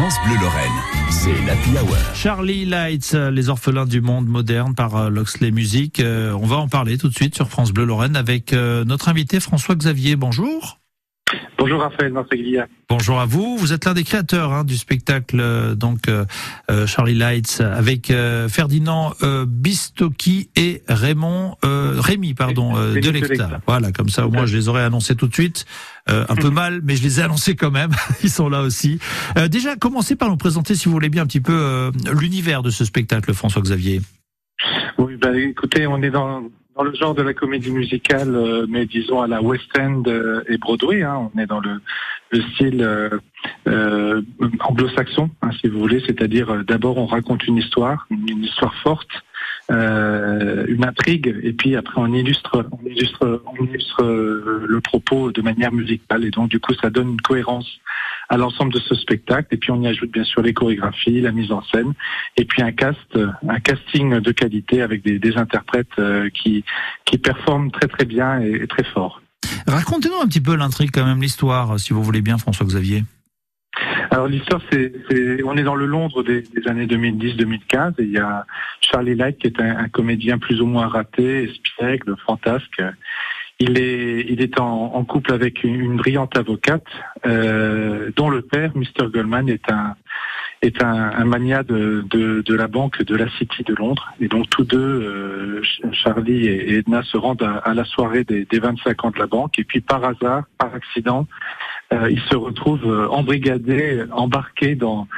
France Bleu Lorraine, c'est l'Happy Hour. Charlie Lights, euh, les orphelins du monde moderne par euh, Loxley Music. Euh, on va en parler tout de suite sur France Bleu Lorraine avec notre invité François Xavier. Bonjour. Bonjour Raphaël Marseguilia. Bonjour à vous. Vous êtes l'un des créateurs hein, du spectacle donc Charlie Lights avec Ferdinand Bistocchi et Raymond Rémi pardon Delecta. Voilà, comme ça au moins je les aurais annoncés tout de suite. un peu mal, mais je les ai annoncés quand même. Ils sont là aussi. déjà, commencez par nous présenter, si vous voulez bien, un petit peu l'univers de ce spectacle, François Xavier. Oui, bah, écoutez, on est dans dans le genre de la comédie musicale, euh, mais disons à la West End euh, et Broadway. Hein, on est dans le, le style euh, anglo-saxon, hein, si vous voulez, c'est-à-dire d'abord on raconte une histoire, une histoire forte, euh, une intrigue, et puis après on illustre, on illustre, on illustre le propos de manière musicale, et donc du coup ça donne une cohérence à l'ensemble de ce spectacle. Et puis on y ajoute bien sûr les chorégraphies, la mise en scène, et puis un cast, un casting de qualité avec des, des interprètes euh, qui qui performent très très bien et, très fort. Racontez-nous un petit peu l'intrigue quand même, l'histoire, si vous voulez bien, François Xavier. Alors l'histoire, c'est, on est dans le Londres des, des années 2010-2015 et il y a Charlie Light qui est un, un, comédien plus ou moins raté, espiègle, fantasque, il est, il est en, en couple avec une, une brillante avocate euh, dont le père, Mr. Goldman, est un est un, un mania de, de, de, la banque de la City de Londres. Et donc tous deux, euh, Charlie et Edna, se rendent à, à la soirée des, des 25 ans de la banque. Et puis par hasard, par accident, euh, il se retrouve euh, embrigadé, embarqué dans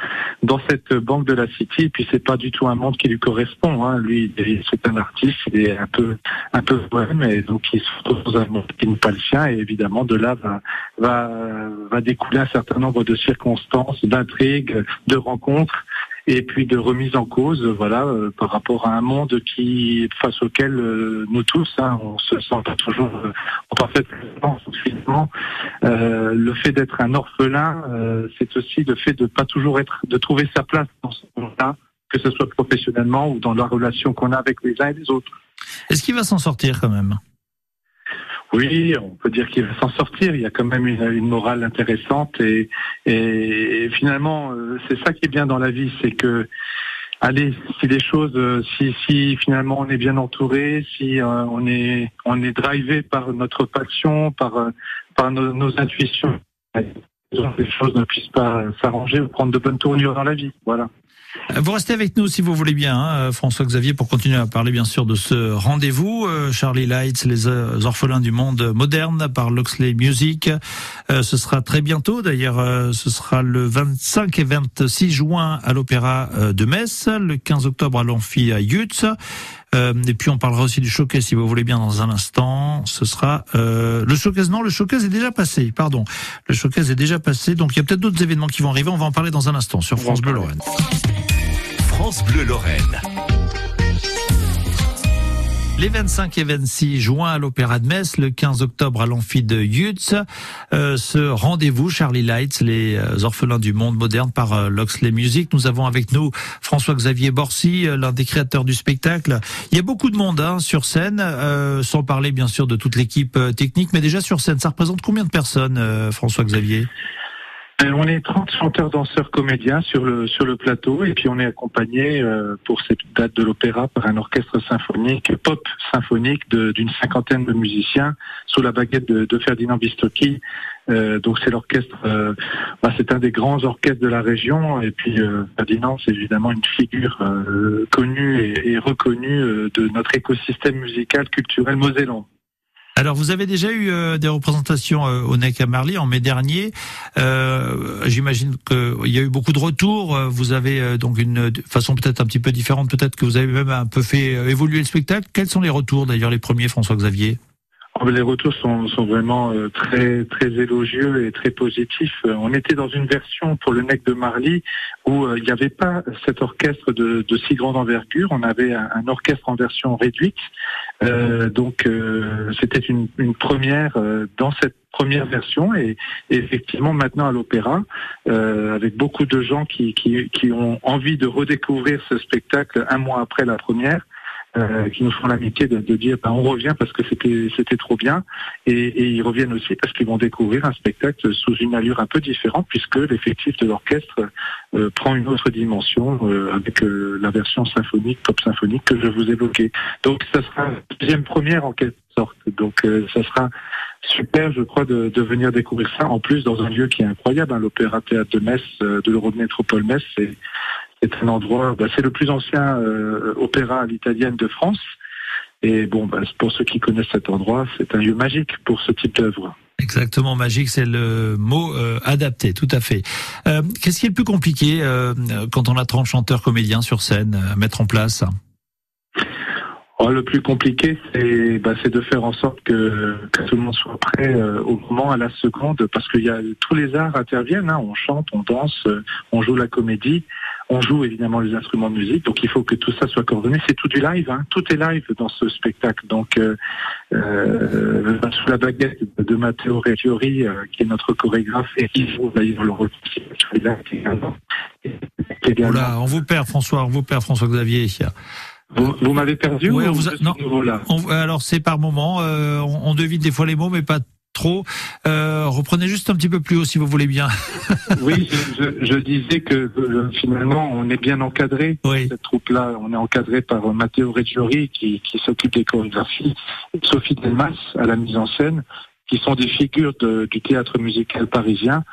dans cette banque de la City. Et puis c'est pas du tout un monde qui lui correspond. Hein. Lui, c'est un artiste, il est un peu un peu bohème, et donc il se retrouve dans un monde qui n'est pas le sien. Et évidemment, de là va va va découler un certain nombre de circonstances, d'intrigues, de rencontres et puis de remise en cause, voilà, euh, par rapport à un monde qui, face auquel euh, nous tous, hein, on se sent pas toujours euh, en parfaite finalement. le fait d'être un orphelin, c'est aussi le fait de pas toujours être, de trouver sa place dans ce monde-là, que ce soit professionnellement ou dans la relation qu'on a avec les uns et les autres. Est-ce qu'il va s'en sortir quand même? Oui, on peut dire qu'il va s'en sortir. Il y a quand même une, morale intéressante et, finalement, euh, c'est ça qui est bien dans la vie, c'est que allez, si les choses, euh, si, si finalement on est bien entouré, si euh, on est on est drivé par notre passion, par par nos intuitions, les choses ne puissent pas s'arranger ou prendre de bonnes tournures dans la vie. Voilà. Vous restez avec nous si vous voulez bien, hein, François Xavier, pour continuer à parler bien sûr de ce rendez-vous. Euh, Charlie Lights, les euh, orphelins du monde moderne par Loxley Music. Euh, ce sera très bientôt, d'ailleurs, ce sera le 25 et 26 juin à l'Opéra de Metz, le 15 octobre à l'Amphi à Yutz. Et puis on parlera aussi du showcase si vous voulez bien dans un instant. Ce sera le showcase. Non, le showcase est déjà passé. Pardon, le showcase est déjà passé. Donc il y a peut-être d'autres événements qui vont arriver. On va en parler dans un instant sur France Bleu Lorraine. France Bleu Lorraine. Les 25 et 26 juin à l'Opéra de Metz, le 15 octobre à l'Amphi de Yutz, euh, ce rendez-vous Charlie Lights, les euh, orphelins du monde moderne par euh, Loxley Music. Nous avons avec nous François-Xavier Borsi, l'un des créateurs du spectacle. Il y a beaucoup de monde hein, sur scène, sans parler bien sûr de toute l'équipe technique, mais déjà sur scène, ça représente combien de personnes, François-Xavier? On est 30 chanteurs, danseurs, comédiens sur le sur le plateau et puis on est accompagné euh, pour cette date de l'opéra par un orchestre symphonique, pop symphonique d'une cinquantaine de musiciens sous la baguette de, Ferdinand Bistocchi. Euh, donc c'est l'orchestre, bah, c'est un des grands orchestres de la région et puis Ferdinand c'est évidemment une figure connue et, et reconnue de notre écosystème musical culturel mosellan. Alors, vous avez déjà eu euh, des représentations euh, au NEC à Marly en mai dernier. Euh, J'imagine qu'il y a eu beaucoup de retours. Vous avez donc une façon peut-être un petit peu différente. Peut-être que vous avez même un peu fait évoluer le spectacle. Quels sont les retours, d'ailleurs, les premiers, François-Xavier? Les retours sont, sont vraiment euh, très très élogieux et très positifs. Euh, on était dans une version pour le NEC de Marly où euh, il n'y avait pas cet orchestre de, de, si grande envergure. On avait un, orchestre en version réduite. Euh, donc c'était une, une, première dans cette première version et, et effectivement maintenant à l'opéra avec beaucoup de gens qui, qui, qui ont envie de redécouvrir ce spectacle un mois après la première euh, qui nous font l'amitié de, de, dire ben, on revient parce que c'était c'était trop bien. Et, et, ils reviennent aussi parce qu'ils vont découvrir un spectacle sous une allure un peu différente puisque l'effectif de l'orchestre euh, prend une autre dimension euh, avec euh, la version symphonique pop symphonique que je vous évoquais. Donc ça sera une deuxième première en quelque sorte. Donc ça sera super, je crois, de, de, venir découvrir ça. En plus, dans un lieu qui est incroyable, hein, l'Opéra Théâtre de Metz, de l'Eurométropole Metz, c'est un endroit, bah, c'est le plus ancien euh, opéra à l'italienne de France. Et bon, bah, pour ceux qui connaissent cet endroit, c'est un lieu magique pour ce type d'œuvre. Exactement, magique, c'est le mot euh, adapté, tout à fait. Euh, Qu'est-ce qui est le plus compliqué euh, quand on a 30 chanteurs comédiens sur scène à mettre en place? Oh, Le plus compliqué, c'est bah, de faire en sorte que, que, tout le monde soit prêt au moment, à la seconde, parce que y a, tous les arts interviennent, hein, on chante, on danse, on joue la comédie. On joue évidemment les instruments de musique, donc il faut que tout ça soit coordonné. C'est tout du live, hein. tout est live dans ce spectacle. Donc euh, euh, sous la baguette de Matteo Reggiori, euh, qui est notre chorégraphe et qui joue d'ailleurs le rôle Oula, on vous perd François, on vous perd François Xavier. Vous, vous m'avez perdu oui, on vous a... non, on, alors c'est par moment, euh, on, on devine des fois les mots, mais pas trop. Euh, reprenez juste un petit peu plus haut si vous voulez bien. oui, je, je, disais que euh, finalement on est bien encadré. Oui. Cette troupe-là, on est encadré par Matteo Reggiori qui, qui s'occupe des chorégraphies, Sophie Delmas à la mise en scène, qui sont des figures de, du théâtre musical parisien.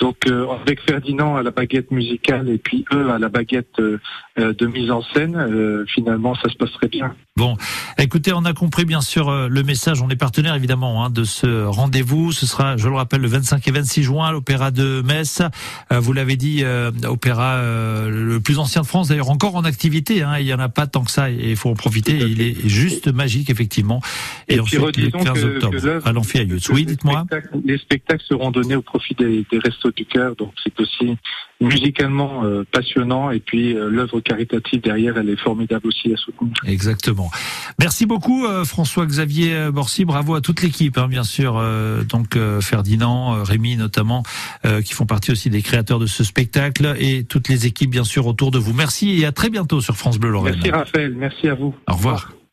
Donc euh, avec Ferdinand à la baguette musicale et puis eux à la baguette euh, de mise en scène, euh, finalement ça se passerait bien. Bon, écoutez, on a compris bien sûr euh, le message. On est partenaire évidemment hein, de ce rendez-vous. Ce sera, je le rappelle, le 25 et 26 juin à l'Opéra de Metz. Euh, vous l'avez dit, euh, opéra euh, le plus ancien de France, d'ailleurs encore en activité. Hein, il y en a pas tant que ça et il faut en profiter. Il est juste magique effectivement. Et, et ensuite le 15 que, octobre que à l'Amphiayus. Oui, dites-moi. Les spectacles seront donnés au profit des, des restos du cœur, donc c'est aussi musicalement euh, passionnant et puis euh, l'œuvre caritative derrière elle est formidable aussi à soutenir. Exactement. Merci beaucoup euh, François-Xavier Borsi, bravo à toute l'équipe hein, bien sûr euh, donc euh, Ferdinand, Rémi notamment qui font partie aussi des créateurs de ce spectacle et toutes les équipes bien sûr autour de vous. Merci et à très bientôt sur France Bleu Lorraine. Merci Raphaël, merci à vous. Au revoir.